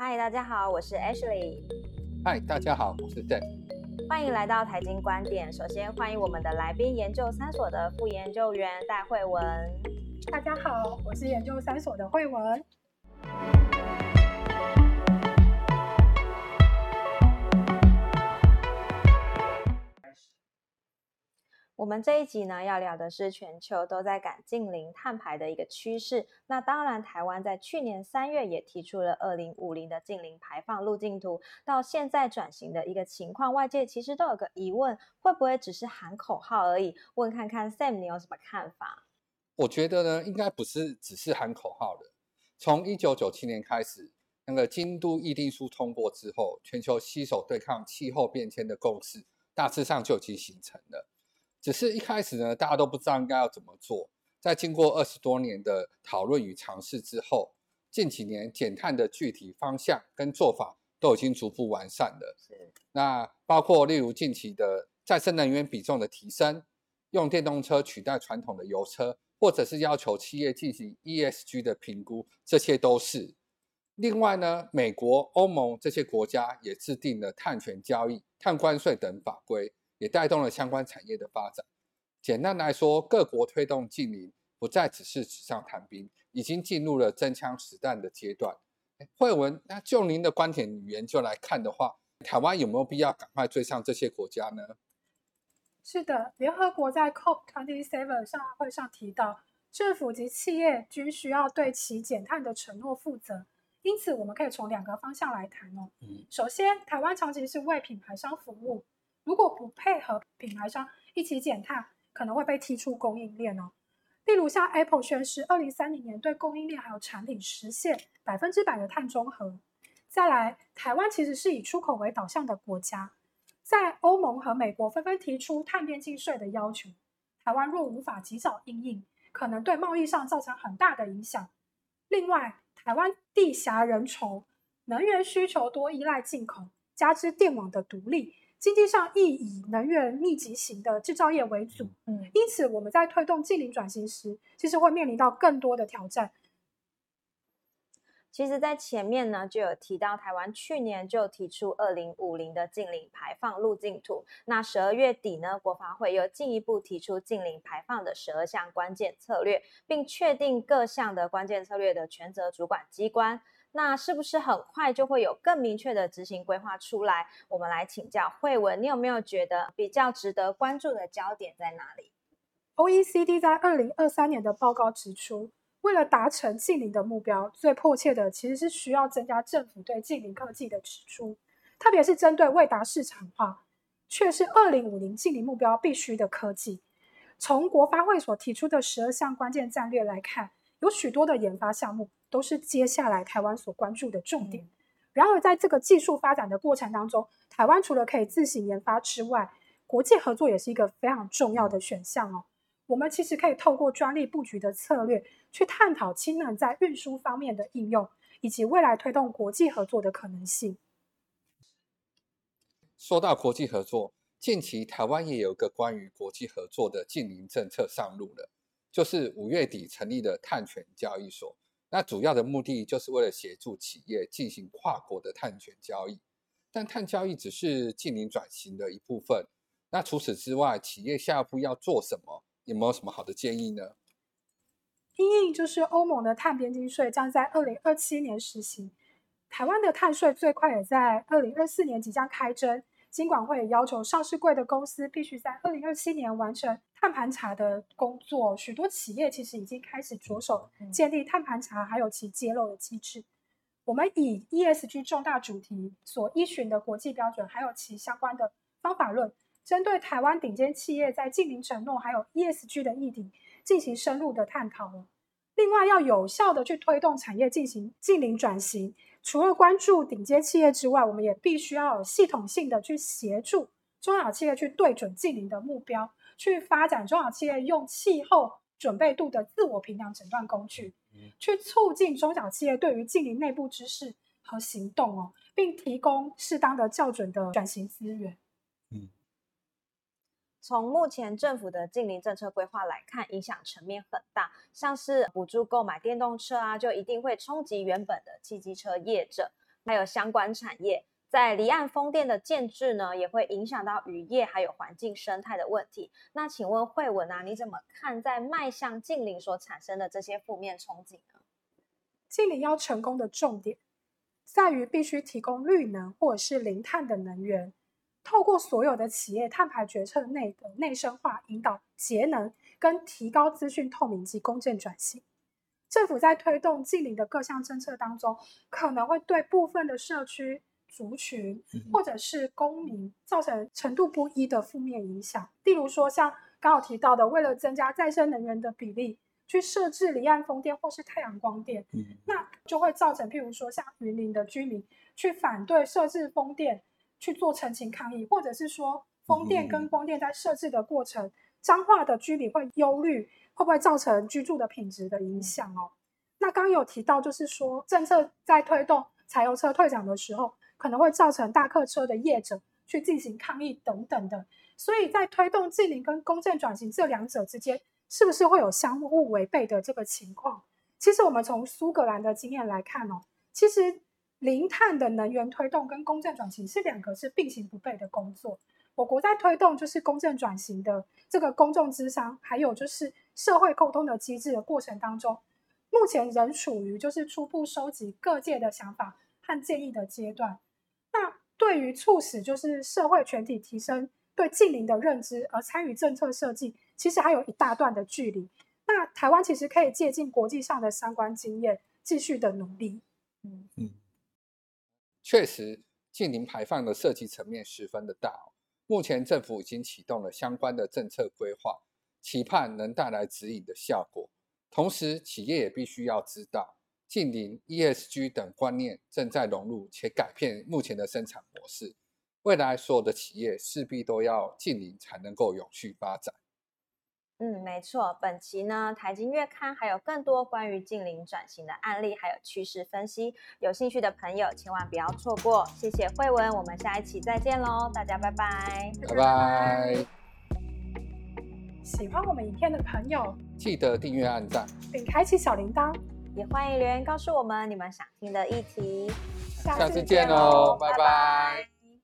嗨，大家好，我是 Ashley。嗨，大家好，我是 Dan。欢迎来到财经观点。首先欢迎我们的来宾，研究三所的副研究员戴慧文。大家好，我是研究三所的慧文。我们这一集呢，要聊的是全球都在赶近零碳排的一个趋势。那当然，台湾在去年三月也提出了二零五零的近零排放路径图。到现在转型的一个情况，外界其实都有个疑问：会不会只是喊口号而已？问看看 Sam，你有什么看法？我觉得呢，应该不是只是喊口号的。从一九九七年开始，那个京都议定书通过之后，全球携手对抗气候变迁的共识，大致上就已经形成了。只是一开始呢，大家都不知道应该要怎么做。在经过二十多年的讨论与尝试之后，近几年减碳的具体方向跟做法都已经逐步完善了。是，那包括例如近期的再生能源比重的提升，用电动车取代传统的油车，或者是要求企业进行 ESG 的评估，这些都是。另外呢，美国、欧盟这些国家也制定了碳权交易、碳关税等法规。也带动了相关产业的发展。简单来说，各国推动近邻不再只是纸上谈兵，已经进入了真枪实弹的阶段。慧文，那就您的观点与研究来看的话，台湾有没有必要赶快追上这些国家呢？是的，联合国在 COP27 上会上提到，政府及企业均需要对其减碳的承诺负责。因此，我们可以从两个方向来谈哦。首先，台湾长期是为品牌商服务。如果不配合品牌商一起减碳，可能会被踢出供应链哦。例如像 Apple 宣示，二零三零年对供应链还有产品实现百分之百的碳中和。再来，台湾其实是以出口为导向的国家，在欧盟和美国纷纷提出碳边境税的要求，台湾若无法及早应应，可能对贸易上造成很大的影响。另外，台湾地狭人稠，能源需求多依赖进口，加之电网的独立。经济上亦以能源密集型的制造业为主，嗯，因此我们在推动近零转型时，其实会面临到更多的挑战。其实，在前面呢就有提到，台湾去年就提出二零五零的近零排放路径图。那十二月底呢，国发会又进一步提出近零排放的十二项关键策略，并确定各项的关键策略的权责主管机关。那是不是很快就会有更明确的执行规划出来？我们来请教慧文，你有没有觉得比较值得关注的焦点在哪里？OECD 在二零二三年的报告指出，为了达成近零的目标，最迫切的其实是需要增加政府对近零科技的支出，特别是针对未达市场化却是二零五零近零目标必须的科技。从国发会所提出的十二项关键战略来看，有许多的研发项目。都是接下来台湾所关注的重点。然而，在这个技术发展的过程当中，台湾除了可以自行研发之外，国际合作也是一个非常重要的选项哦。我们其实可以透过专利布局的策略，去探讨氢能在运输方面的应用，以及未来推动国际合作的可能性。说到国际合作，近期台湾也有个关于国际合作的近邻政策上路了，就是五月底成立的碳权交易所。那主要的目的就是为了协助企业进行跨国的碳权交易，但碳交易只是近零转型的一部分。那除此之外，企业下一步要做什么？有没有什么好的建议呢？因应就是欧盟的碳边境税将在二零二七年实行，台湾的碳税最快也在二零二四年即将开征。金管会要求上市柜的公司必须在二零二七年完成碳盘查的工作。许多企业其实已经开始着手建立碳盘查还有其揭露的机制。我们以 ESG 重大主题所依循的国际标准，还有其相关的方法论，针对台湾顶尖企业在近零承诺还有 ESG 的议题进行深入的探讨。另外，要有效的去推动产业进行近零转型。除了关注顶尖企业之外，我们也必须要有系统性的去协助中小企业去对准近零的目标，去发展中小企业用气候准备度的自我评量诊断工具，去促进中小企业对于近零内部知识和行动哦，并提供适当的校准的转型资源。从目前政府的近零政策规划来看，影响层面很大，像是补助购买电动车啊，就一定会冲击原本的汽机车业者。还有相关产业。在离岸风电的建制呢，也会影响到渔业还有环境生态的问题。那请问慧文啊，你怎么看在迈向近邻所产生的这些负面冲击呢？近邻要成功的重点在于必须提供绿能或者是零碳的能源，透过所有的企业碳排决策内的内生化引导节能跟提高资讯透明及公正转型。政府在推动近邻的各项政策当中，可能会对部分的社区。族群或者是公民造成程度不一的负面影响，例如说像刚好提到的，为了增加再生能源的比例，去设置离岸风电或是太阳光电，那就会造成譬如说像云林的居民去反对设置风电去做澄清抗议，或者是说风电跟光电在设置的过程，彰化的居民会忧虑会不会造成居住的品质的影响哦。那刚有提到就是说政策在推动柴油车退场的时候。可能会造成大客车的业者去进行抗议等等的，所以在推动近邻跟公正转型这两者之间，是不是会有相互违背的这个情况？其实我们从苏格兰的经验来看哦，其实零碳的能源推动跟公正转型是两个是并行不悖的工作。我国在推动就是公正转型的这个公众智商，还有就是社会沟通的机制的过程当中，目前仍处于就是初步收集各界的想法和建议的阶段。那对于促使就是社会全体提升对近邻的认知而参与政策设计，其实还有一大段的距离。那台湾其实可以借鉴国际上的相关经验，继续的努力。嗯嗯，确实，近邻排放的设计层面十分的大。目前政府已经启动了相关的政策规划，期盼能带来指引的效果。同时，企业也必须要知道。近邻、ESG 等观念正在融入且改变目前的生产模式，未来所有的企业势必都要近邻才能够永续发展。嗯，没错。本期呢，《台经月刊》还有更多关于近邻转型的案例，还有趋势分析，有兴趣的朋友千万不要错过。谢谢慧文，我们下一期再见喽，大家拜拜，拜拜。喜欢我们影片的朋友，记得订阅、按赞，并开启小铃铛。也欢迎留言告诉我们你们想听的议题。下次见喽，拜拜。